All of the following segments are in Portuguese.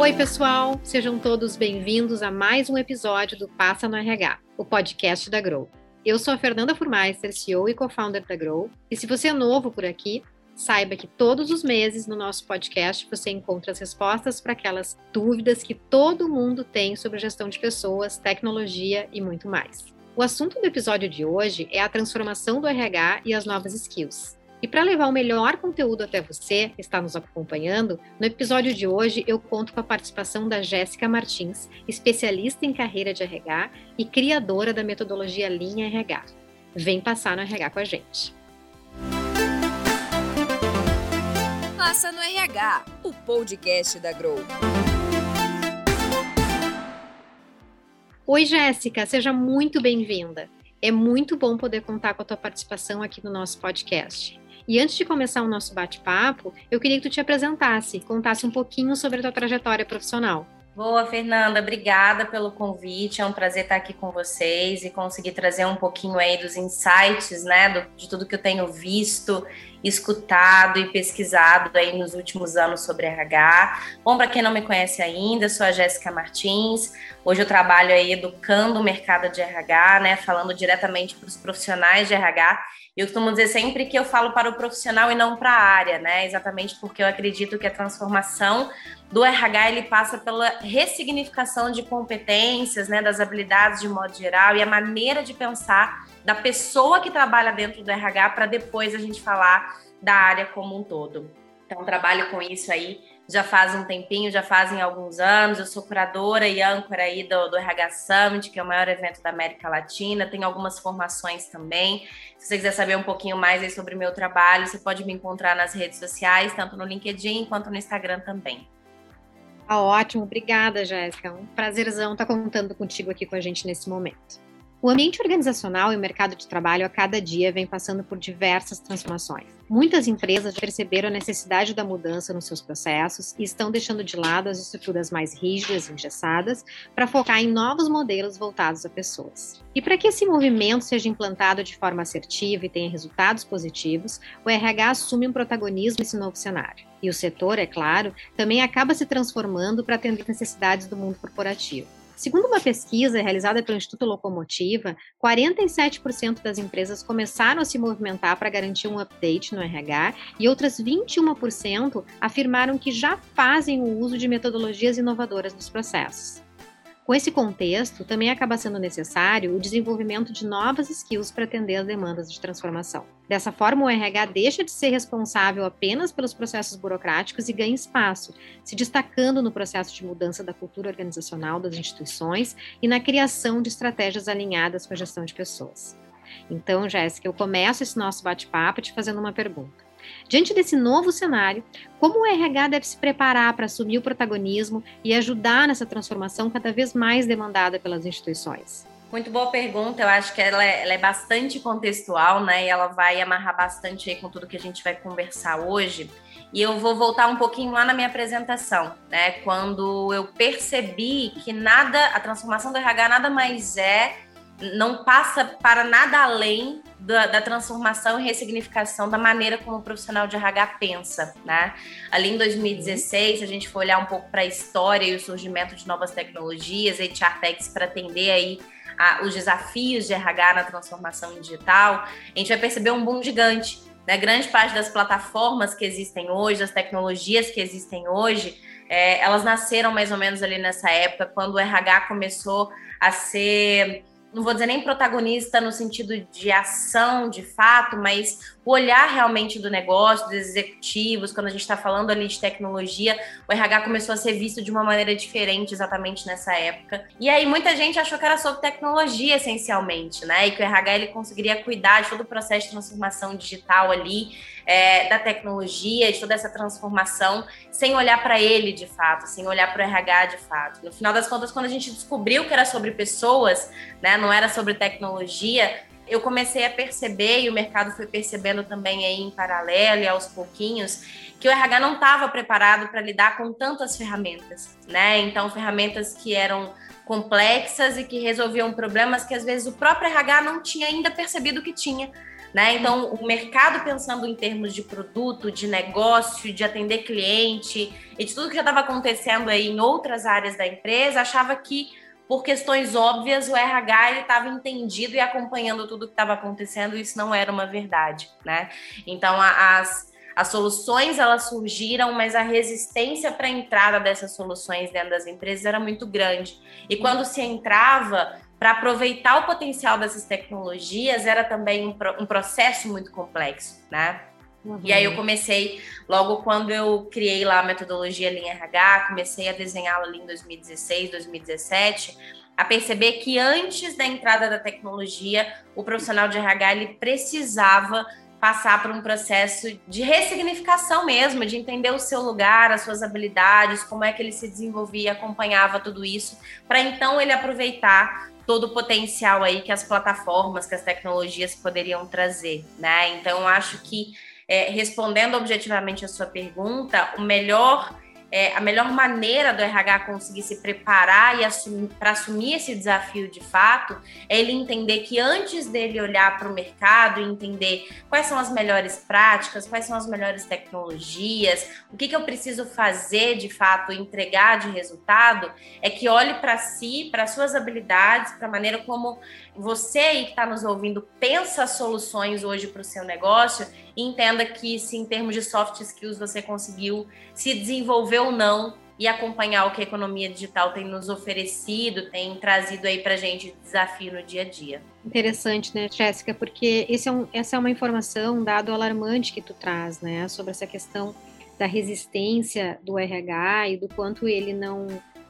Oi, pessoal! Sejam todos bem-vindos a mais um episódio do Passa no RH, o podcast da Grow. Eu sou a Fernanda Furmeister, CEO e co-founder da Grow, e se você é novo por aqui, saiba que todos os meses no nosso podcast você encontra as respostas para aquelas dúvidas que todo mundo tem sobre gestão de pessoas, tecnologia e muito mais. O assunto do episódio de hoje é a transformação do RH e as novas skills. E para levar o melhor conteúdo até você que está nos acompanhando, no episódio de hoje eu conto com a participação da Jéssica Martins, especialista em carreira de RH e criadora da metodologia Linha RH. Vem passar no RH com a gente. Passa no RH, o podcast da Grow. Oi, Jéssica, seja muito bem-vinda. É muito bom poder contar com a tua participação aqui no nosso podcast. E antes de começar o nosso bate-papo, eu queria que tu te apresentasse, contasse um pouquinho sobre a tua trajetória profissional. Boa, Fernanda, obrigada pelo convite. É um prazer estar aqui com vocês e conseguir trazer um pouquinho aí dos insights, né, do, de tudo que eu tenho visto, escutado e pesquisado aí nos últimos anos sobre RH. Bom, para quem não me conhece ainda, sou a Jéssica Martins. Hoje eu trabalho aí educando o mercado de RH, né, falando diretamente para os profissionais de RH eu costumo dizer sempre que eu falo para o profissional e não para a área, né? Exatamente porque eu acredito que a transformação do RH ele passa pela ressignificação de competências, né, das habilidades de modo geral e a maneira de pensar da pessoa que trabalha dentro do RH para depois a gente falar da área como um todo. Então trabalho com isso aí já faz um tempinho, já fazem alguns anos. Eu sou curadora e âncora aí do, do RH Summit, que é o maior evento da América Latina. Tenho algumas formações também. Se você quiser saber um pouquinho mais aí sobre o meu trabalho, você pode me encontrar nas redes sociais, tanto no LinkedIn quanto no Instagram também. Ah, ótimo, obrigada, Jéssica. Um prazerzão estar contando contigo aqui com a gente nesse momento. O ambiente organizacional e o mercado de trabalho a cada dia vem passando por diversas transformações. Muitas empresas perceberam a necessidade da mudança nos seus processos e estão deixando de lado as estruturas mais rígidas e engessadas para focar em novos modelos voltados a pessoas. E para que esse movimento seja implantado de forma assertiva e tenha resultados positivos, o RH assume um protagonismo nesse novo cenário. E o setor, é claro, também acaba se transformando para atender necessidades do mundo corporativo. Segundo uma pesquisa realizada pelo Instituto Locomotiva, 47% das empresas começaram a se movimentar para garantir um update no RH e outras 21% afirmaram que já fazem o uso de metodologias inovadoras nos processos. Com esse contexto, também acaba sendo necessário o desenvolvimento de novas skills para atender às demandas de transformação. Dessa forma, o RH deixa de ser responsável apenas pelos processos burocráticos e ganha espaço, se destacando no processo de mudança da cultura organizacional das instituições e na criação de estratégias alinhadas com a gestão de pessoas. Então, Jéssica, eu começo esse nosso bate-papo te fazendo uma pergunta. Diante desse novo cenário, como o RH deve se preparar para assumir o protagonismo e ajudar nessa transformação cada vez mais demandada pelas instituições? Muito boa pergunta, eu acho que ela é, ela é, bastante contextual, né? E ela vai amarrar bastante com tudo que a gente vai conversar hoje. E eu vou voltar um pouquinho lá na minha apresentação, né? Quando eu percebi que nada, a transformação do RH nada mais é não passa para nada além da, da, transformação e ressignificação da maneira como o profissional de RH pensa, né? Ali em 2016, uhum. se a gente for olhar um pouco para a história e o surgimento de novas tecnologias, HR Techs para atender aí a, os desafios de RH na transformação digital, a gente vai perceber um boom gigante. Né? Grande parte das plataformas que existem hoje, das tecnologias que existem hoje, é, elas nasceram mais ou menos ali nessa época, quando o RH começou a ser não vou dizer nem protagonista no sentido de ação de fato, mas o olhar realmente do negócio, dos executivos, quando a gente está falando ali de tecnologia, o RH começou a ser visto de uma maneira diferente exatamente nessa época. E aí muita gente achou que era sobre tecnologia essencialmente, né? E que o RH ele conseguiria cuidar de todo o processo de transformação digital ali, é, da tecnologia, de toda essa transformação, sem olhar para ele de fato, sem olhar para o RH de fato. No final das contas, quando a gente descobriu que era sobre pessoas, né, não era sobre tecnologia, eu comecei a perceber, e o mercado foi percebendo também aí em paralelo e aos pouquinhos, que o RH não estava preparado para lidar com tantas ferramentas, né? Então, ferramentas que eram complexas e que resolviam problemas que às vezes o próprio RH não tinha ainda percebido que tinha Né? Então, o mercado pensando em termos de produto, de negócio, de atender cliente e de tudo que já estava acontecendo aí em outras áreas da empresa, achava que por questões óbvias, o RH estava entendido e acompanhando tudo que estava acontecendo, e isso não era uma verdade, né? Então, as, as soluções elas surgiram, mas a resistência para a entrada dessas soluções dentro das empresas era muito grande. E quando se entrava, para aproveitar o potencial dessas tecnologias, era também um, um processo muito complexo, né? Uhum. E aí eu comecei, logo quando eu criei lá a metodologia Linha RH, comecei a desenhá-la ali em 2016, 2017, a perceber que antes da entrada da tecnologia, o profissional de RH ele precisava passar por um processo de ressignificação mesmo, de entender o seu lugar, as suas habilidades, como é que ele se desenvolvia, acompanhava tudo isso, para então ele aproveitar todo o potencial aí que as plataformas, que as tecnologias poderiam trazer, né? Então, acho que é, respondendo objetivamente a sua pergunta, o melhor é, a melhor maneira do RH conseguir se preparar e assumir, para assumir esse desafio de fato é ele entender que antes dele olhar para o mercado e entender quais são as melhores práticas, quais são as melhores tecnologias, o que, que eu preciso fazer de fato, entregar de resultado, é que olhe para si, para suas habilidades, para a maneira como você aí que está nos ouvindo pensa soluções hoje para o seu negócio entenda que se em termos de soft skills você conseguiu se desenvolver ou não e acompanhar o que a economia digital tem nos oferecido, tem trazido aí para gente desafio no dia a dia. Interessante, né, Jéssica? Porque esse é um, essa é uma informação, um dado alarmante que tu traz, né, sobre essa questão da resistência do RH e do quanto ele não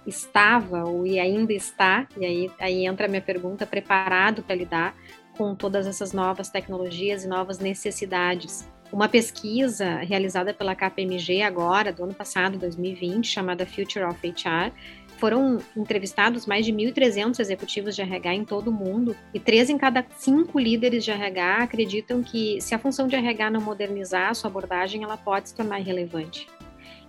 estava ou e ainda está, e aí, aí entra a minha pergunta, preparado para lidar com todas essas novas tecnologias e novas necessidades. Uma pesquisa realizada pela KPMG agora, do ano passado, 2020, chamada Future of HR, foram entrevistados mais de 1.300 executivos de RH em todo o mundo e três em cada cinco líderes de RH acreditam que se a função de RH não modernizar a sua abordagem, ela pode se tornar irrelevante.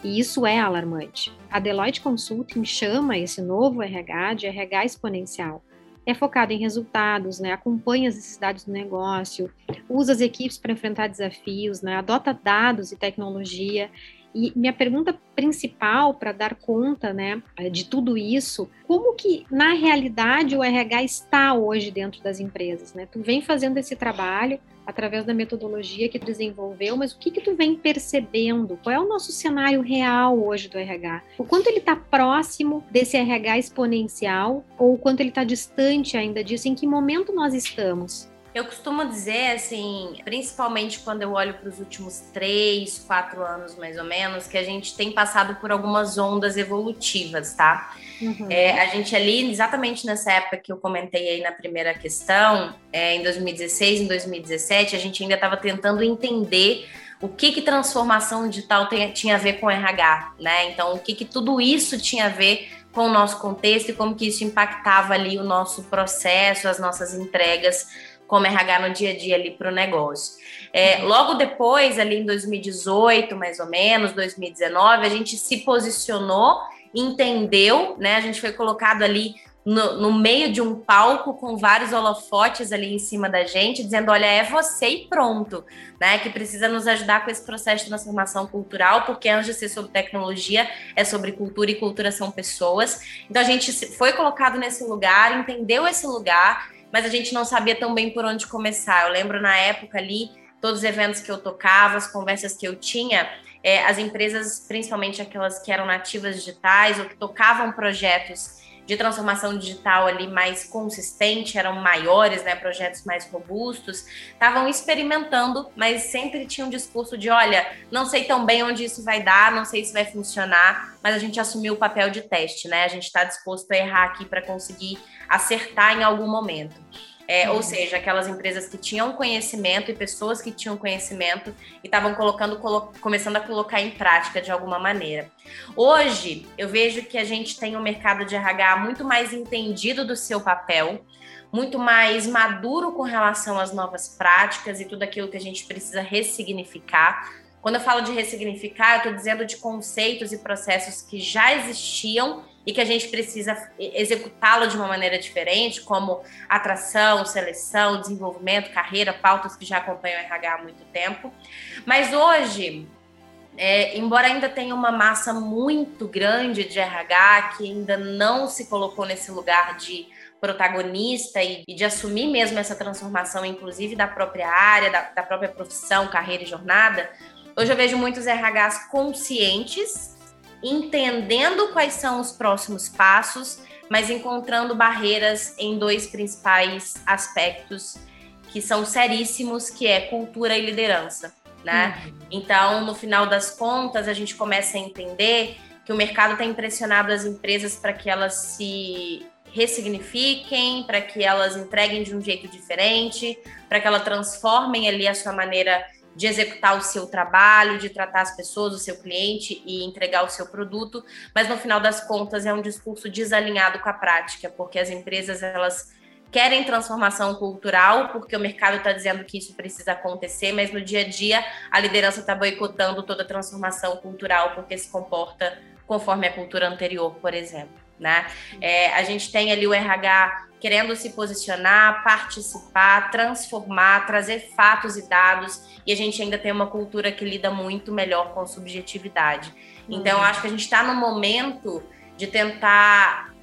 E isso é alarmante. A Deloitte Consulting chama esse novo RH de RH exponencial. É focado em resultados, né? acompanha as necessidades do negócio, usa as equipes para enfrentar desafios, né? adota dados e tecnologia e minha pergunta principal para dar conta, né, de tudo isso, como que na realidade o RH está hoje dentro das empresas, né? Tu vem fazendo esse trabalho através da metodologia que tu desenvolveu, mas o que que tu vem percebendo? Qual é o nosso cenário real hoje do RH? O quanto ele está próximo desse RH exponencial ou o quanto ele está distante ainda disso? Em que momento nós estamos? Eu costumo dizer, assim, principalmente quando eu olho para os últimos três, quatro anos mais ou menos, que a gente tem passado por algumas ondas evolutivas, tá? Uhum. É, a gente ali, exatamente nessa época que eu comentei aí na primeira questão, é, em 2016, em 2017, a gente ainda estava tentando entender o que, que transformação digital tem, tinha a ver com RH, né? Então, o que, que tudo isso tinha a ver com o nosso contexto e como que isso impactava ali o nosso processo, as nossas entregas como RH no dia a dia ali para o negócio. É, logo depois, ali em 2018, mais ou menos, 2019, a gente se posicionou, entendeu, né? A gente foi colocado ali no, no, meio de um palco com vários holofotes ali em cima da gente, dizendo: olha, é você e pronto, né? Que precisa nos ajudar com esse processo de transformação cultural, porque antes de ser sobre tecnologia, é sobre cultura e cultura são pessoas. Então a gente foi colocado nesse lugar, entendeu esse lugar mas a gente não sabia tão bem por onde começar. Eu lembro na época ali, todos os eventos que eu tocava, as conversas que eu tinha, é, as empresas, principalmente aquelas que eram nativas digitais ou que tocavam projetos de transformação digital ali mais consistente, eram maiores, né, projetos mais robustos, estavam experimentando, mas sempre tinham um discurso de, olha, não sei tão bem onde isso vai dar, não sei se vai funcionar, mas a gente assumiu o papel de teste, né? A gente está disposto a errar aqui para conseguir acertar em algum momento. É, uhum. Ou seja, aquelas empresas que tinham conhecimento e pessoas que tinham conhecimento e estavam colocando, colo começando a colocar em prática de alguma maneira. Hoje, eu vejo que a gente tem um mercado de RH muito mais entendido do seu papel, muito mais maduro com relação às novas práticas e tudo aquilo que a gente precisa ressignificar. Quando eu falo de ressignificar, eu estou dizendo de conceitos e processos que já existiam e que a gente precisa executá-lo de uma maneira diferente, como atração, seleção, desenvolvimento, carreira, pautas que já acompanham o RH há muito tempo. Mas hoje, é, embora ainda tenha uma massa muito grande de RH que ainda não se colocou nesse lugar de protagonista e, e de assumir mesmo essa transformação, inclusive da própria área, da, da própria profissão, carreira e jornada, hoje eu vejo muitos RHs conscientes, entendendo quais são os próximos passos, mas encontrando barreiras em dois principais aspectos que são seríssimos, que é cultura e liderança né? Uhum. Então, no final das contas, a gente começa a entender que o mercado tem impressionado as empresas para que elas se ressignifiquem, para que elas entreguem de um jeito diferente, para que elas transformem ali a sua maneira de executar o seu trabalho, de tratar as pessoas, o seu cliente e entregar o seu produto, mas no final das contas é um discurso desalinhado com a prática, porque as empresas elas querem transformação cultural, porque o mercado está dizendo que isso precisa acontecer, mas no dia a dia a liderança está boicotando toda a transformação cultural, porque se comporta conforme a cultura anterior, por exemplo. Né? É, a gente tem ali o RH querendo se posicionar, participar, transformar, trazer fatos e dados, e a gente ainda tem uma cultura que lida muito melhor com subjetividade. Então, uhum. acho que a gente está no momento de tentar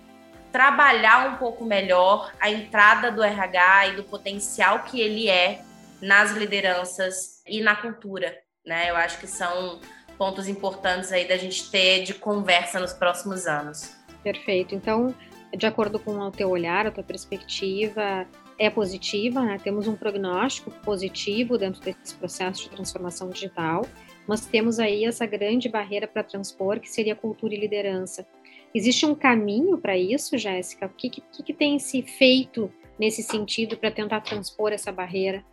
trabalhar um pouco melhor a entrada do RH e do potencial que ele é nas lideranças e na cultura, né? Eu acho que são pontos importantes aí da gente ter de conversa nos próximos anos. Perfeito. Então, de acordo com o teu olhar, a tua perspectiva é positiva, né? Temos um prognóstico positivo dentro desse processo de transformação digital, mas temos aí essa grande barreira para transpor, que seria cultura e liderança. Existe um caminho para isso, Jéssica? O que, que, que tem se feito nesse sentido para tentar transpor essa barreira?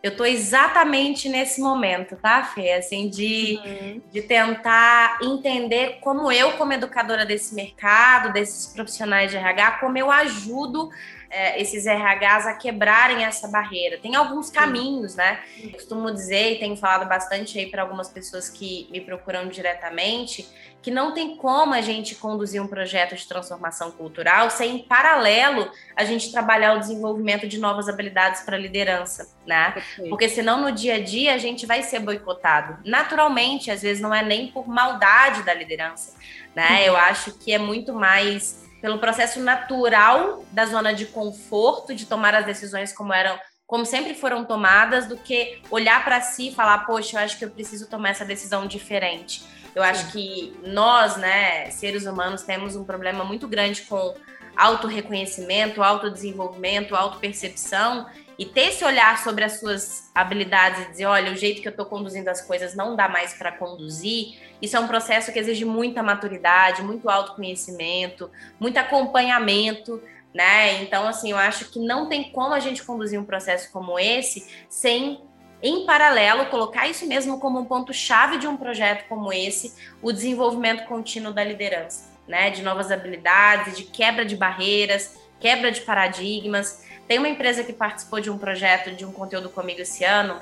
Eu estou exatamente nesse momento, tá, Fê? Assim, de, uhum. de tentar entender como eu, como educadora desse mercado, desses profissionais de RH, como eu ajudo é, esses RHs a quebrarem essa barreira. Tem alguns caminhos, né? Eu costumo dizer, e tenho falado bastante aí para algumas pessoas que me procuram diretamente, que não tem como a gente conduzir um projeto de transformação cultural sem, em paralelo, a gente trabalhar o desenvolvimento de novas habilidades para liderança, né? Porque senão no dia a dia a gente vai ser boicotado. Naturalmente, às vezes não é nem por maldade da liderança, né? Eu acho que é muito mais pelo processo natural da zona de conforto, de tomar as decisões como eram, como sempre foram tomadas, do que olhar para si e falar, poxa, eu acho que eu preciso tomar essa decisão diferente. Eu Sim. acho que nós, né, seres humanos, temos um problema muito grande com autorreconhecimento, autodesenvolvimento, autopercepção e ter esse olhar sobre as suas habilidades e dizer, olha, o jeito que eu estou conduzindo as coisas não dá mais para conduzir, isso é um processo que exige muita maturidade, muito autoconhecimento, muito acompanhamento, né? Então, assim, eu acho que não tem como a gente conduzir um processo como esse sem, em paralelo, colocar isso mesmo como um ponto-chave de um projeto como esse, o desenvolvimento contínuo da liderança, né? De novas habilidades, de quebra de barreiras, quebra de paradigmas. Tem uma empresa que participou de um projeto, de um conteúdo comigo esse ano,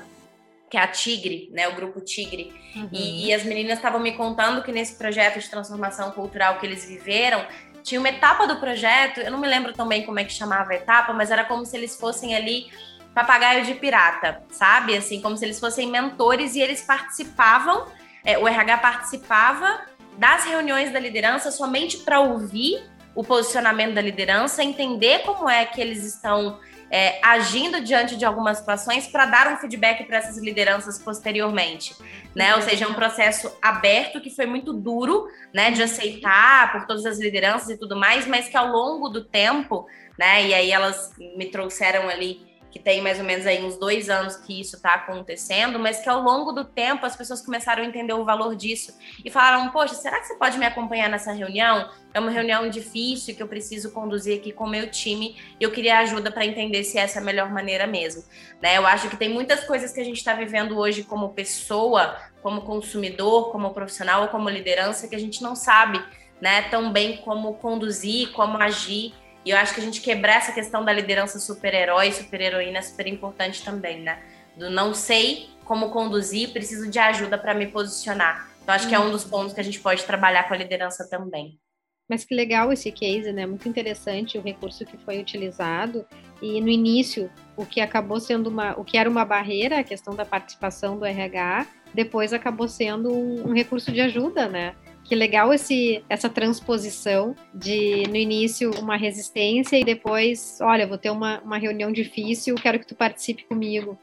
que é a Tigre, né, o grupo Tigre. Uhum. E, e, as meninas estavam me contando que nesse projeto de transformação cultural que eles viveram, tinha uma etapa do projeto, eu não me lembro também como é que chamava a etapa, mas era como se eles fossem ali papagaio de pirata, sabe? Assim, como se eles fossem mentores e eles participavam, é, o RH participava das reuniões da liderança somente para ouvir o posicionamento da liderança, entender como é que eles estão é, agindo diante de algumas situações para dar um feedback para essas lideranças posteriormente, né? Ou seja, é um processo aberto que foi muito duro, né, de aceitar por todas as lideranças e tudo mais, mas que ao longo do tempo, né, e aí elas me trouxeram ali que tem mais ou menos aí uns dois anos que isso está acontecendo, mas que ao longo do tempo as pessoas começaram a entender o valor disso e falaram: Poxa, será que você pode me acompanhar nessa reunião? É uma reunião difícil que eu preciso conduzir aqui com o meu time e eu queria ajuda para entender se essa é a melhor maneira mesmo. Né? Eu acho que tem muitas coisas que a gente está vivendo hoje como pessoa, como consumidor, como profissional ou como liderança que a gente não sabe né, tão bem como conduzir, como agir e eu acho que a gente quebrar essa questão da liderança super-herói, super-heroína é super importante também, né? Do não sei como conduzir, preciso de ajuda para me posicionar. Então, acho que é um dos pontos que a gente pode trabalhar com a liderança também. Mas que legal esse case, né? Muito interessante o recurso que foi utilizado. E no início, o que acabou sendo uma, o que era uma barreira, a questão da participação do RH, depois acabou sendo um, um recurso de ajuda, né? Que legal esse, essa transposição de, no início, uma resistência e depois, olha, vou ter uma, uma reunião difícil, quero que tu participe comigo.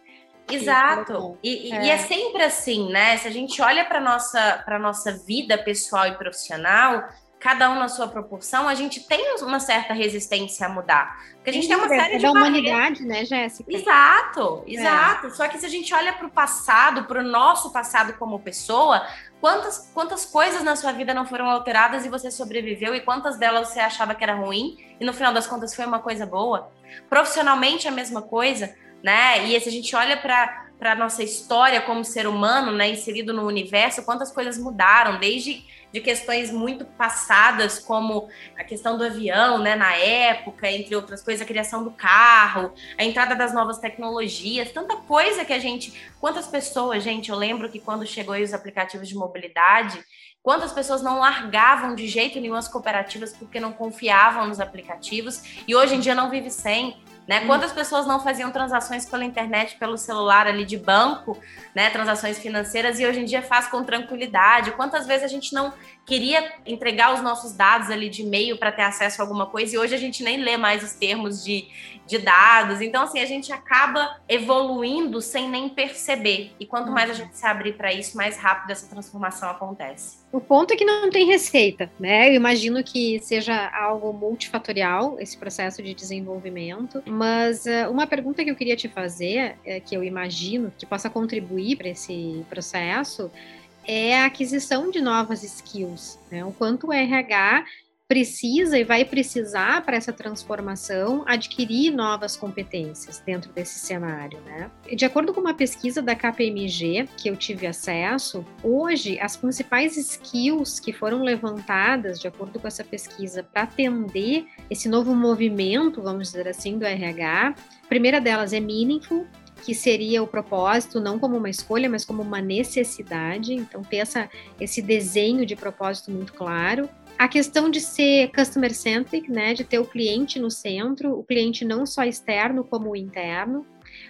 Exato. E, é. e, é. sempre assim, né? Se a gente olha para nossa para nossa vida pessoal e profissional, cada um na sua proporção, a gente tem uma certa resistência a mudar. Porque a gente Sim, tem uma série é de da humanidade, né, Jéssica? Exato, é. exato. É. Só que se a gente olha para o passado, para o nosso passado como pessoa, quantas, quantas coisas na sua vida não foram alteradas e você sobreviveu e quantas delas você achava que era ruim e no final das contas foi uma coisa boa? Profissionalmente a mesma coisa, né? E se a gente olha para para a nossa história como ser humano, né, inserido no universo, quantas coisas mudaram, desde de questões muito passadas, como a questão do avião, né, na época, entre outras coisas, a criação do carro, a entrada das novas tecnologias, tanta coisa que a gente. Quantas pessoas, gente, eu lembro que quando chegou aí os aplicativos de mobilidade, quantas pessoas não largavam de jeito nenhum as cooperativas porque não confiavam nos aplicativos e hoje em dia não vive sem. Né? Hum. Quantas pessoas não faziam transações pela internet, pelo celular ali de banco, né? Transações financeiras e hoje em dia faz com tranquilidade. Quantas vezes a gente não queria entregar os nossos dados ali de e-mail para ter acesso a alguma coisa e hoje a gente nem lê mais os termos de, de dados. Então, assim, a gente acaba evoluindo sem nem perceber. E quanto mais a uhum. gente se abrir para isso, mais rápido essa transformação acontece. O ponto é que não tem receita, né? Eu imagino que seja algo multifatorial esse processo de desenvolvimento, mas uh, uma pergunta que eu queria te fazer, é, que eu imagino que possa contribuir para esse processo, é a aquisição de novas skills, né? O quanto o RH precisa e vai precisar para essa transformação adquirir novas competências dentro desse cenário, né? De acordo com uma pesquisa da KPMG que eu tive acesso, hoje as principais skills que foram levantadas de acordo com essa pesquisa para atender esse novo movimento, vamos dizer assim, do RH, a primeira delas é meaningful, que seria o propósito não como uma escolha, mas como uma necessidade. Então, ter essa, esse desenho de propósito muito claro. A questão de ser customer centric, né, de ter o cliente no centro, o cliente não só externo como interno,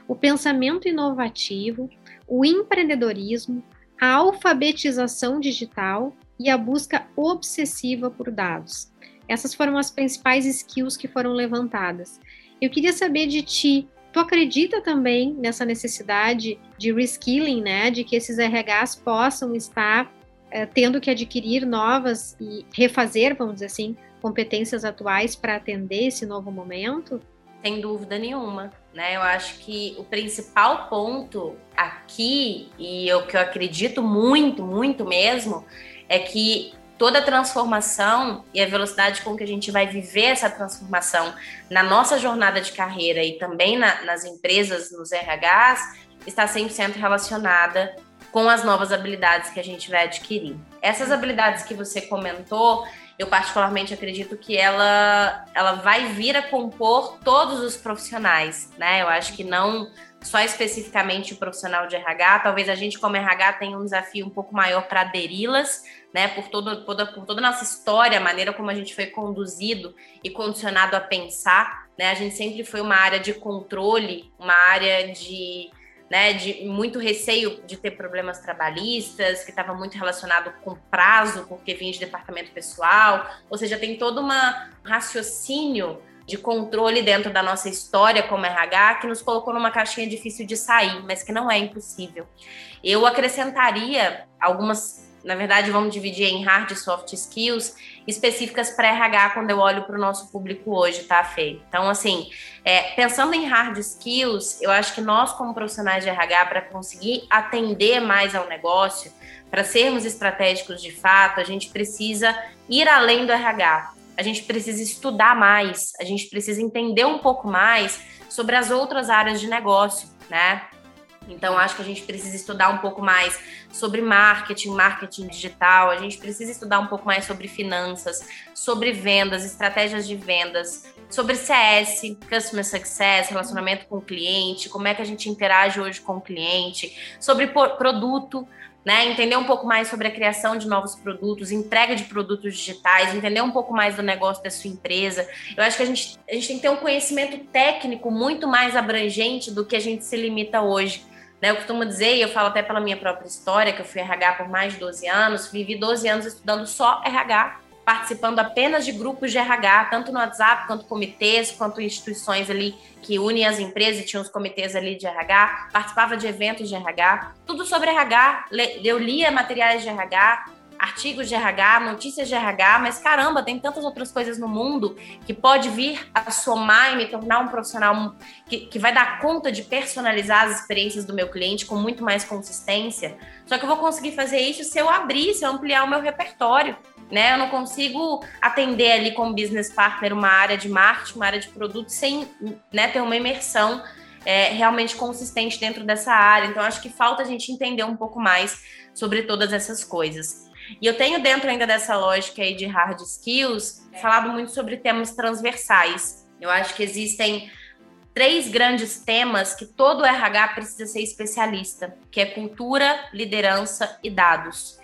o pensamento inovativo, o empreendedorismo, a alfabetização digital e a busca obsessiva por dados. Essas foram as principais skills que foram levantadas. Eu queria saber de ti, Tu acredita também nessa necessidade de reskilling, né, de que esses RHs possam estar é, tendo que adquirir novas e refazer, vamos dizer assim, competências atuais para atender esse novo momento? Sem dúvida nenhuma, né? Eu acho que o principal ponto aqui e o que eu acredito muito, muito mesmo, é que toda a transformação e a velocidade com que a gente vai viver essa transformação na nossa jornada de carreira e também na, nas empresas, nos RHs, está 100% relacionada com as novas habilidades que a gente vai adquirir. Essas habilidades que você comentou, eu particularmente acredito que ela, ela vai vir a compor todos os profissionais, né? Eu acho que não só especificamente o profissional de RH, talvez a gente como RH tenha um desafio um pouco maior para aderi-las, né, por, todo, por toda a nossa história, a maneira como a gente foi conduzido e condicionado a pensar, né, a gente sempre foi uma área de controle, uma área de, né, de muito receio de ter problemas trabalhistas, que estava muito relacionado com prazo, porque vinha de departamento pessoal, ou seja, tem todo um raciocínio de controle dentro da nossa história como RH que nos colocou numa caixinha difícil de sair, mas que não é impossível. Eu acrescentaria algumas, na verdade, vamos dividir em hard e soft skills específicas para RH quando eu olho para o nosso público hoje, tá, Fê? Então, assim, é, pensando em hard skills, eu acho que nós, como profissionais de RH, para conseguir atender mais ao negócio, para sermos estratégicos de fato, a gente precisa ir além do RH a gente precisa estudar mais, a gente precisa entender um pouco mais sobre as outras áreas de negócio, né? Então, acho que a gente precisa estudar um pouco mais sobre marketing, marketing digital, a gente precisa estudar um pouco mais sobre finanças, sobre vendas, estratégias de vendas, sobre CS, Customer Success, relacionamento com o cliente, como é que a gente interage hoje com o cliente, sobre produto, né? Entender um pouco mais sobre a criação de novos produtos, entrega de produtos digitais, entender um pouco mais do negócio da sua empresa. Eu acho que a gente, a gente tem que ter um conhecimento técnico muito mais abrangente do que a gente se limita hoje. Né? Eu costumo dizer, e eu falo até pela minha própria história, que eu fui RH por mais de 12 anos, vivi 12 anos estudando só RH, participando apenas de grupos de RH, tanto no WhatsApp, quanto comitês, quanto instituições ali que unem as empresas, e tinham os comitês ali de RH, participava de eventos de RH, tudo sobre RH, eu lia materiais de RH, artigos de RH, notícias de RH, mas caramba, tem tantas outras coisas no mundo que pode vir a somar e me tornar um profissional que, que vai dar conta de personalizar as experiências do meu cliente com muito mais consistência. Só que eu vou conseguir fazer isso se eu abrir, se eu ampliar o meu repertório né? Eu não consigo atender ali como business partner uma área de marketing, uma área de produto sem né, ter uma imersão é, realmente consistente dentro dessa área. Então, acho que falta a gente entender um pouco mais sobre todas essas coisas. E eu tenho dentro ainda dessa lógica aí de hard skills falado muito sobre temas transversais. Eu acho que existem três grandes temas que todo RH precisa ser especialista, que é cultura, liderança e dados.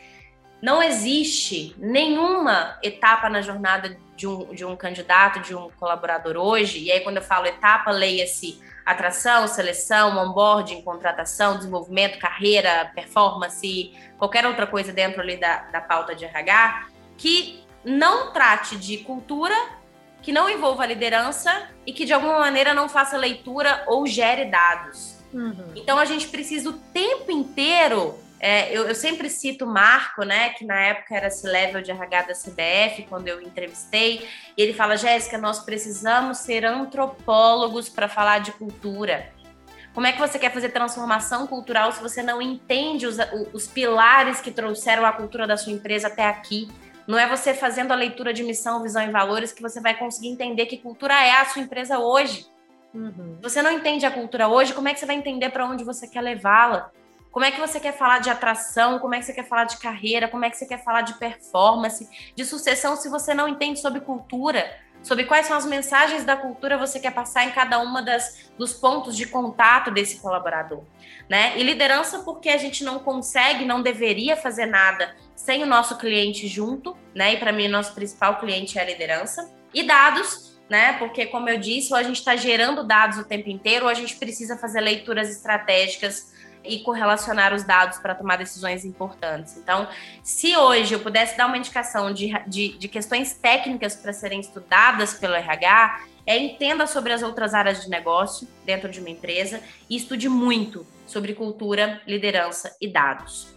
Não existe nenhuma etapa na jornada de um, de um candidato, de um colaborador hoje, e aí quando eu falo etapa, leia-se atração, seleção, onboarding, contratação, desenvolvimento, carreira, performance, qualquer outra coisa dentro ali da, da pauta de RH, que não trate de cultura, que não envolva liderança e que de alguma maneira não faça leitura ou gere dados. Uhum. Então a gente precisa o tempo inteiro é, eu, eu, sempre cito o Marco, né, que na época era esse level de RH da CBF, quando eu entrevistei, e ele fala: Jéssica, nós precisamos ser antropólogos para falar de cultura. Como é que você quer fazer transformação cultural se você não entende os, os pilares que trouxeram a cultura da sua empresa até aqui? Não é você fazendo a leitura de missão, visão e valores que você vai conseguir entender que cultura é a sua empresa hoje. Uhum. Você não entende a cultura hoje, como é que você vai entender para onde você quer levá-la? Como é que você quer falar de atração? Como é que você quer falar de carreira? Como é que você quer falar de performance, de sucessão, se você não entende sobre cultura? Sobre quais são as mensagens da cultura você quer passar em cada uma das, dos pontos de contato desse colaborador, né? E liderança porque a gente não consegue, não deveria fazer nada sem o nosso cliente junto, né? E para mim, nosso principal cliente é a liderança. E dados, né? Porque, como eu disse, ou a gente está gerando dados o tempo inteiro, ou a gente precisa fazer leituras estratégicas e correlacionar os dados para tomar decisões importantes. Então, se hoje eu pudesse dar uma indicação de, de, de questões técnicas para serem estudadas pelo RH, é entenda sobre as outras áreas de negócio dentro de uma empresa e estude muito sobre cultura, liderança e dados.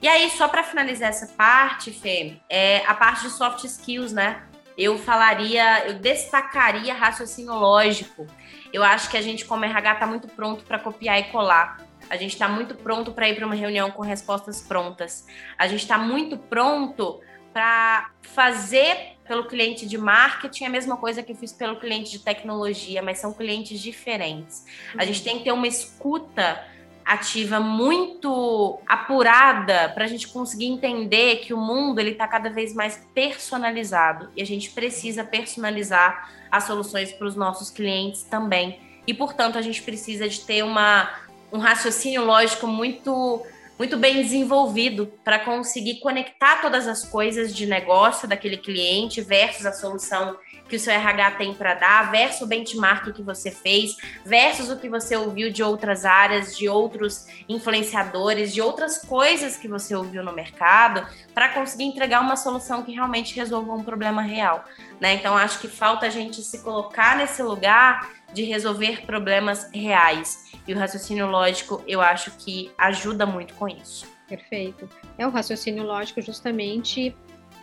E aí, só para finalizar essa parte, Fê, é a parte de soft skills, né? Eu falaria, eu destacaria raciocínio lógico. Eu acho que a gente, como RH, está muito pronto para copiar e colar. A gente está muito pronto para ir para uma reunião com respostas prontas. A gente está muito pronto para fazer pelo cliente de marketing a mesma coisa que eu fiz pelo cliente de tecnologia, mas são clientes diferentes. A gente tem que ter uma escuta ativa muito apurada para a gente conseguir entender que o mundo ele está cada vez mais personalizado e a gente precisa personalizar as soluções para os nossos clientes também. E portanto a gente precisa de ter uma um raciocínio lógico muito muito bem desenvolvido para conseguir conectar todas as coisas de negócio daquele cliente versus a solução que o seu RH tem para dar, versus o benchmark que você fez, versus o que você ouviu de outras áreas, de outros influenciadores, de outras coisas que você ouviu no mercado, para conseguir entregar uma solução que realmente resolva um problema real. Né? Então, acho que falta a gente se colocar nesse lugar de resolver problemas reais. E o raciocínio lógico, eu acho que ajuda muito com isso. Perfeito. É o raciocínio lógico justamente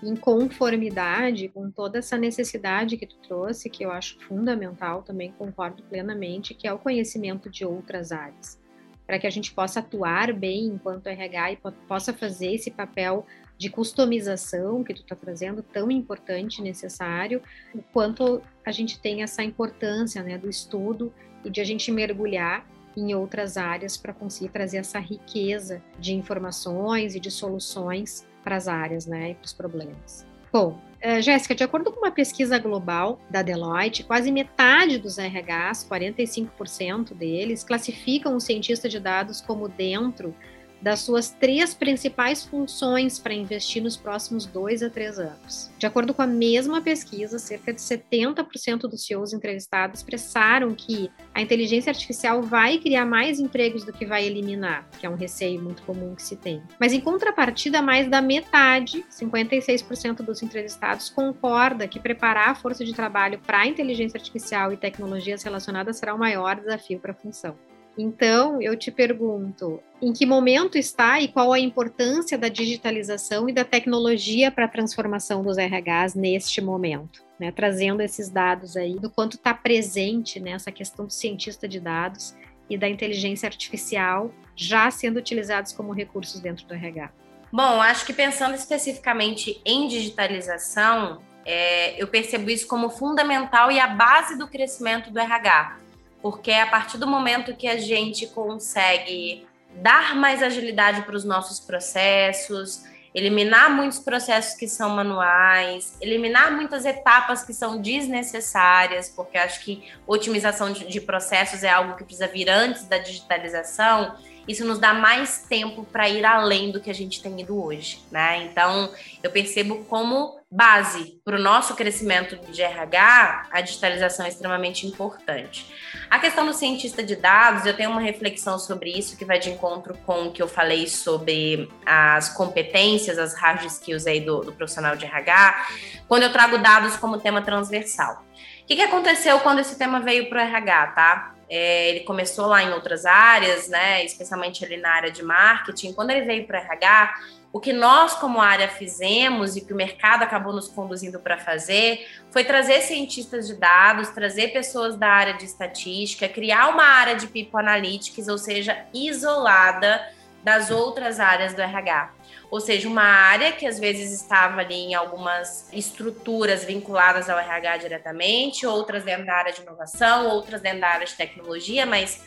em conformidade com toda essa necessidade que tu trouxe, que eu acho fundamental, também concordo plenamente, que é o conhecimento de outras áreas, para que a gente possa atuar bem enquanto RH e possa fazer esse papel de customização que tu está trazendo tão importante necessário, o quanto a gente tem essa importância né, do estudo e de a gente mergulhar em outras áreas para conseguir trazer essa riqueza de informações e de soluções para as áreas né, e para os problemas. Bom, uh, Jéssica, de acordo com uma pesquisa global da Deloitte, quase metade dos RHs, 45% deles, classificam o cientista de dados como dentro das suas três principais funções para investir nos próximos dois a três anos. De acordo com a mesma pesquisa, cerca de 70% dos CEOs entrevistados expressaram que a inteligência artificial vai criar mais empregos do que vai eliminar, que é um receio muito comum que se tem. Mas em contrapartida, mais da metade, 56% dos entrevistados, concorda que preparar a força de trabalho para a inteligência artificial e tecnologias relacionadas será o maior desafio para a função. Então, eu te pergunto, em que momento está e qual a importância da digitalização e da tecnologia para a transformação dos RHs neste momento? Né? Trazendo esses dados aí, do quanto está presente nessa né, questão do cientista de dados e da inteligência artificial já sendo utilizados como recursos dentro do RH. Bom, acho que pensando especificamente em digitalização, é, eu percebo isso como fundamental e a base do crescimento do RH porque a partir do momento que a gente consegue dar mais agilidade para os nossos processos, eliminar muitos processos que são manuais, eliminar muitas etapas que são desnecessárias, porque acho que otimização de processos é algo que precisa vir antes da digitalização isso nos dá mais tempo para ir além do que a gente tem ido hoje, né? Então, eu percebo como base para o nosso crescimento de RH, a digitalização é extremamente importante. A questão do cientista de dados, eu tenho uma reflexão sobre isso que vai de encontro com o que eu falei sobre as competências, as hard skills aí do, do profissional de RH, quando eu trago dados como tema transversal. O que, que aconteceu quando esse tema veio para o RH, tá? É, ele começou lá em outras áreas, né, especialmente ali na área de marketing. Quando ele veio para RH, o que nós, como área, fizemos e que o mercado acabou nos conduzindo para fazer foi trazer cientistas de dados, trazer pessoas da área de estatística, criar uma área de People Analytics, ou seja, isolada das outras áreas do RH ou seja, uma área que às vezes estava ali em algumas estruturas vinculadas ao RH diretamente, outras dentro da área de inovação, outras dentro da área de tecnologia, mas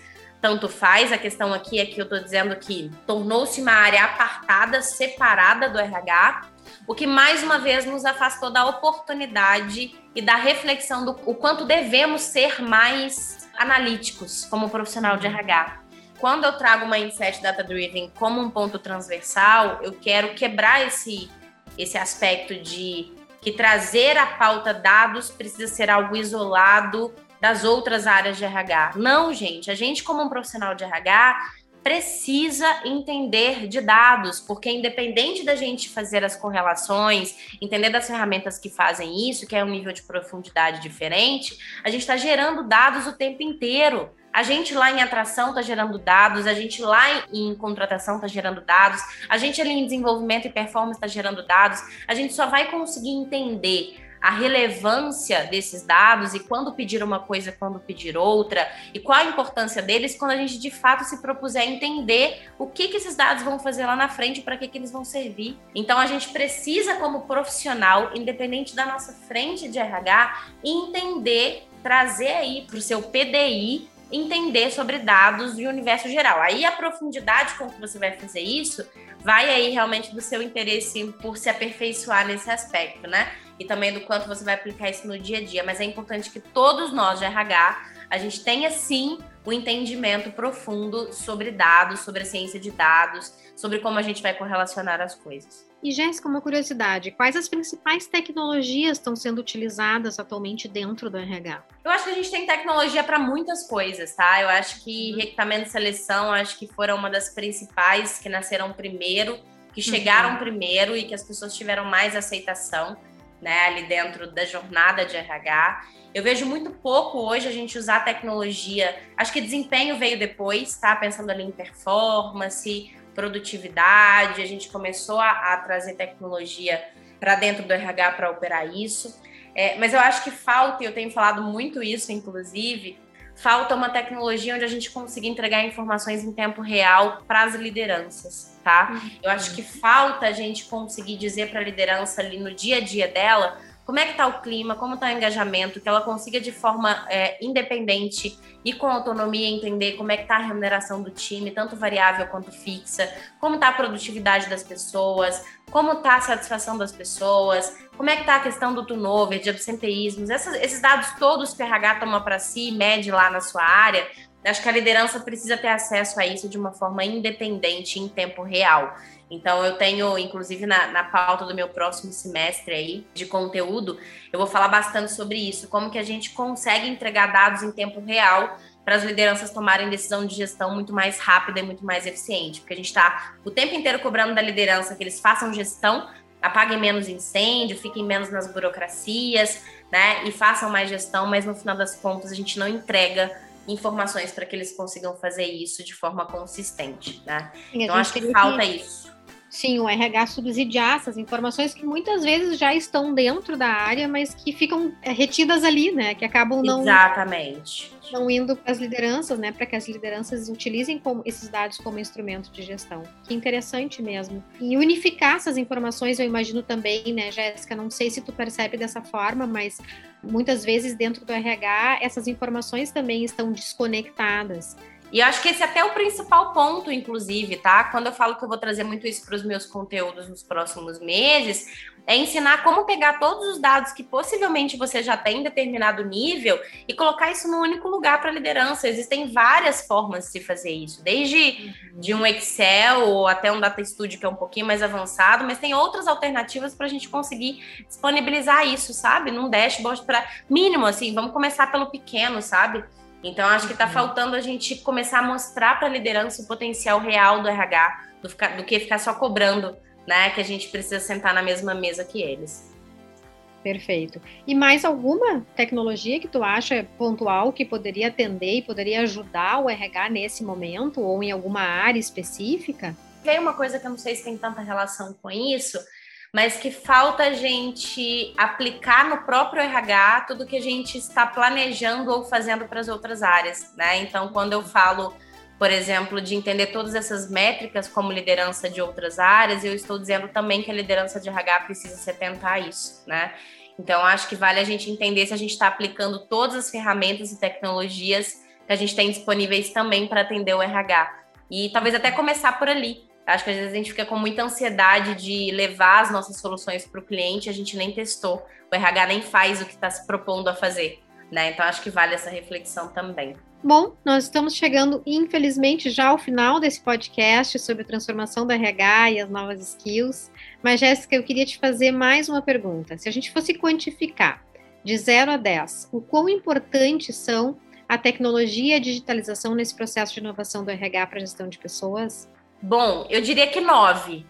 tanto faz. A questão aqui é que eu estou dizendo que tornou-se uma área apartada, separada do RH, o que mais uma vez nos afastou da oportunidade e da reflexão do o quanto devemos ser mais analíticos como profissional de RH quando eu trago uma mindset data-driven como um ponto transversal, eu quero quebrar esse, esse aspecto de que trazer a pauta dados precisa ser algo isolado das outras áreas de RH. Não, gente, a gente como um profissional de RH precisa entender de dados, porque independente da gente fazer as correlações, entender das ferramentas que fazem isso, que é um nível de profundidade diferente, a gente está gerando dados o tempo inteiro. A gente lá em atração está gerando dados, a gente lá em, em contratação está gerando dados, a gente ali em desenvolvimento e performance está gerando dados. A gente só vai conseguir entender a relevância desses dados e quando pedir uma coisa, quando pedir outra, e qual a importância deles quando a gente de fato se propuser a entender o que, que esses dados vão fazer lá na frente, para que, que eles vão servir. Então a gente precisa, como profissional, independente da nossa frente de RH, entender, trazer aí para o seu PDI entender sobre dados e universo geral. Aí a profundidade com que você vai fazer isso vai aí realmente do seu interesse por se aperfeiçoar nesse aspecto, né? E também do quanto você vai aplicar isso no dia a dia. Mas é importante que todos nós de RH a gente tenha sim o um entendimento profundo sobre dados, sobre a ciência de dados, sobre como a gente vai correlacionar as coisas. E Jéssica, uma curiosidade, quais as principais tecnologias estão sendo utilizadas atualmente dentro do RH? Eu acho que a gente tem tecnologia para muitas coisas, tá? Eu acho que uhum. recrutamento e seleção, acho que foram uma das principais que nasceram primeiro, que chegaram uhum. primeiro e que as pessoas tiveram mais aceitação, né, ali dentro da jornada de RH. Eu vejo muito pouco hoje a gente usar tecnologia. Acho que desempenho veio depois, tá? Pensando ali em performance, produtividade, a gente começou a, a trazer tecnologia para dentro do RH para operar isso. É, mas eu acho que falta, e eu tenho falado muito isso, inclusive, falta uma tecnologia onde a gente consiga entregar informações em tempo real para as lideranças, tá? Eu acho que falta a gente conseguir dizer para a liderança ali no dia a dia dela como é que está o clima, como está o engajamento, que ela consiga de forma é, independente e com autonomia entender como é que está a remuneração do time, tanto variável quanto fixa, como está a produtividade das pessoas, como está a satisfação das pessoas, como é que está a questão do turnover, de absenteísmos, essas, esses dados todos que o RH toma para si, mede lá na sua área, acho que a liderança precisa ter acesso a isso de uma forma independente, em tempo real. Então, eu tenho, inclusive, na, na pauta do meu próximo semestre aí de conteúdo, eu vou falar bastante sobre isso, como que a gente consegue entregar dados em tempo real para as lideranças tomarem decisão de gestão muito mais rápida e muito mais eficiente. Porque a gente está o tempo inteiro cobrando da liderança que eles façam gestão, apaguem menos incêndio, fiquem menos nas burocracias, né? E façam mais gestão, mas no final das contas a gente não entrega informações para que eles consigam fazer isso de forma consistente, né? Sim, então acho que falta que... isso. Sim, o RH subsidiar essas informações que muitas vezes já estão dentro da área, mas que ficam é, retidas ali, né? Que acabam não. Exatamente. Não indo para as lideranças, né? Para que as lideranças utilizem como, esses dados como instrumento de gestão. Que interessante mesmo. E unificar essas informações, eu imagino também, né, Jéssica? Não sei se tu percebe dessa forma, mas muitas vezes dentro do RH essas informações também estão desconectadas. E eu acho que esse é até o principal ponto, inclusive, tá? Quando eu falo que eu vou trazer muito isso para os meus conteúdos nos próximos meses, é ensinar como pegar todos os dados que possivelmente você já tem em determinado nível e colocar isso num único lugar para a liderança. Existem várias formas de se fazer isso, desde de um Excel ou até um Data Studio que é um pouquinho mais avançado, mas tem outras alternativas para a gente conseguir disponibilizar isso, sabe? Num dashboard para mínimo, assim, vamos começar pelo pequeno, sabe? Então, acho que está uhum. faltando a gente começar a mostrar para a liderança o potencial real do RH, do, ficar, do que ficar só cobrando, né? Que a gente precisa sentar na mesma mesa que eles. Perfeito. E mais alguma tecnologia que tu acha pontual que poderia atender e poderia ajudar o RH nesse momento ou em alguma área específica? Tem uma coisa que eu não sei se tem tanta relação com isso, mas que falta a gente aplicar no próprio RH tudo que a gente está planejando ou fazendo para as outras áreas, né? Então, quando eu falo, por exemplo, de entender todas essas métricas como liderança de outras áreas, eu estou dizendo também que a liderança de RH precisa se atentar a isso, né? Então, acho que vale a gente entender se a gente está aplicando todas as ferramentas e tecnologias que a gente tem disponíveis também para atender o RH. E talvez até começar por ali, Acho que às vezes a gente fica com muita ansiedade de levar as nossas soluções para o cliente, a gente nem testou, o RH nem faz o que está se propondo a fazer. Né? Então acho que vale essa reflexão também. Bom, nós estamos chegando, infelizmente, já ao final desse podcast sobre a transformação do RH e as novas skills. Mas, Jéssica, eu queria te fazer mais uma pergunta. Se a gente fosse quantificar de 0 a 10, o quão importantes são a tecnologia e a digitalização nesse processo de inovação do RH para a gestão de pessoas? Bom, eu diria que nove.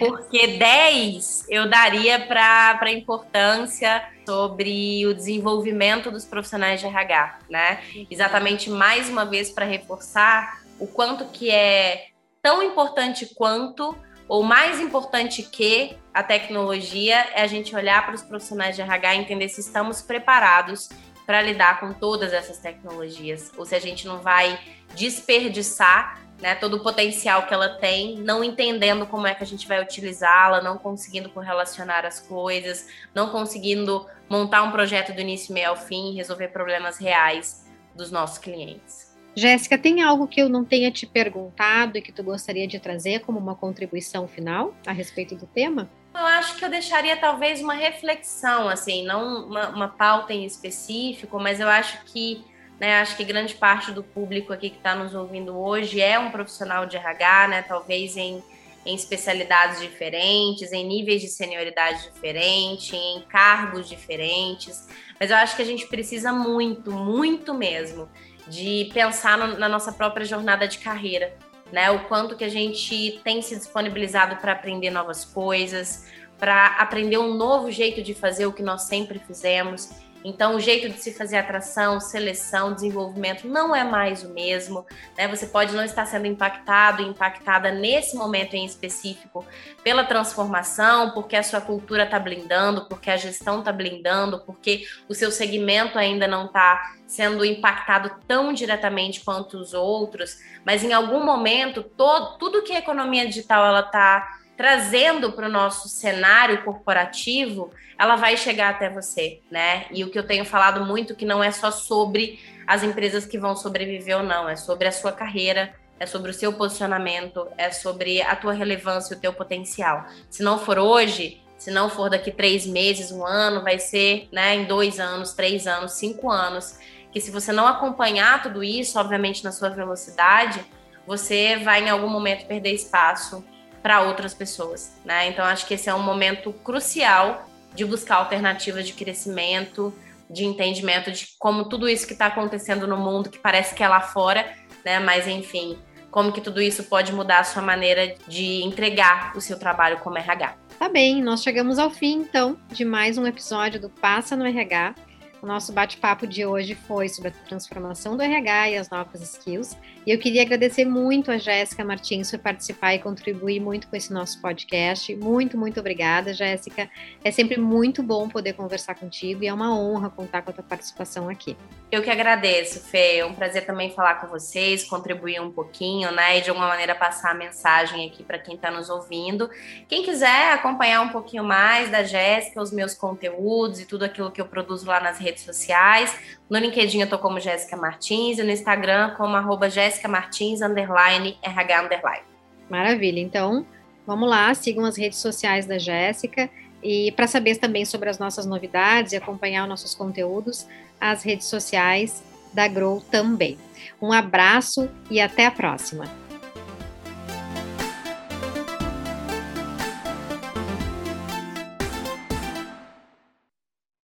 Porque 10 eu daria para a importância sobre o desenvolvimento dos profissionais de RH, né? Exatamente mais uma vez para reforçar o quanto que é tão importante quanto ou mais importante que a tecnologia é a gente olhar para os profissionais de RH e entender se estamos preparados para lidar com todas essas tecnologias, ou se a gente não vai desperdiçar né, todo o potencial que ela tem, não entendendo como é que a gente vai utilizá-la, não conseguindo correlacionar as coisas, não conseguindo montar um projeto do início, meio ao fim e resolver problemas reais dos nossos clientes. Jéssica, tem algo que eu não tenha te perguntado e que tu gostaria de trazer como uma contribuição final a respeito do tema? Eu acho que eu deixaria talvez uma reflexão, assim, não uma, uma pauta em específico, mas eu acho que né? Acho que grande parte do público aqui que está nos ouvindo hoje é um profissional de RH, né? Talvez em, em especialidades diferentes, em níveis de senioridade diferentes, em cargos diferentes. Mas eu acho que a gente precisa muito, muito mesmo, de pensar no, na nossa própria jornada de carreira. Né, o quanto que a gente tem se disponibilizado para aprender novas coisas, para aprender um novo jeito de fazer o que nós sempre fizemos. Então, o jeito de se fazer atração, seleção, desenvolvimento não é mais o mesmo. Né? Você pode não estar sendo impactado, impactada nesse momento em específico pela transformação, porque a sua cultura está blindando, porque a gestão está blindando, porque o seu segmento ainda não está sendo impactado tão diretamente quanto os outros. Mas em algum momento, todo, tudo que a economia digital ela está trazendo para o nosso cenário corporativo, ela vai chegar até você, né? E o que eu tenho falado muito que não é só sobre as empresas que vão sobreviver ou não, é sobre a sua carreira, é sobre o seu posicionamento, é sobre a tua relevância, o teu potencial. Se não for hoje, se não for daqui três meses, um ano, vai ser, né? Em dois anos, três anos, cinco anos. que se você não acompanhar tudo isso, obviamente na sua velocidade, você vai em algum momento perder espaço para outras pessoas, né? Então acho que esse é um momento crucial de buscar alternativas de crescimento, de entendimento de como tudo isso que está acontecendo no mundo, que parece que é lá fora, né? Mas enfim, como que tudo isso pode mudar a sua maneira de entregar o seu trabalho como RH. Tá bem, nós chegamos ao fim então de mais um episódio do Passa no RH. O nosso bate-papo de hoje foi sobre a transformação do RH e as novas skills. E eu queria agradecer muito a Jéssica Martins por participar e contribuir muito com esse nosso podcast. Muito, muito obrigada, Jéssica. É sempre muito bom poder conversar contigo e é uma honra contar com a tua participação aqui. Eu que agradeço, Fê. É um prazer também falar com vocês, contribuir um pouquinho, né? E de alguma maneira passar a mensagem aqui para quem está nos ouvindo. Quem quiser acompanhar um pouquinho mais da Jéssica, os meus conteúdos e tudo aquilo que eu produzo lá nas redes sociais. No LinkedIn eu tô como Jéssica Martins e no Instagram como arroba Jéssica Martins, underline, RH, underline. Maravilha. Então, vamos lá, sigam as redes sociais da Jéssica. E para saber também sobre as nossas novidades e acompanhar os nossos conteúdos, as redes sociais da Grow também. Um abraço e até a próxima!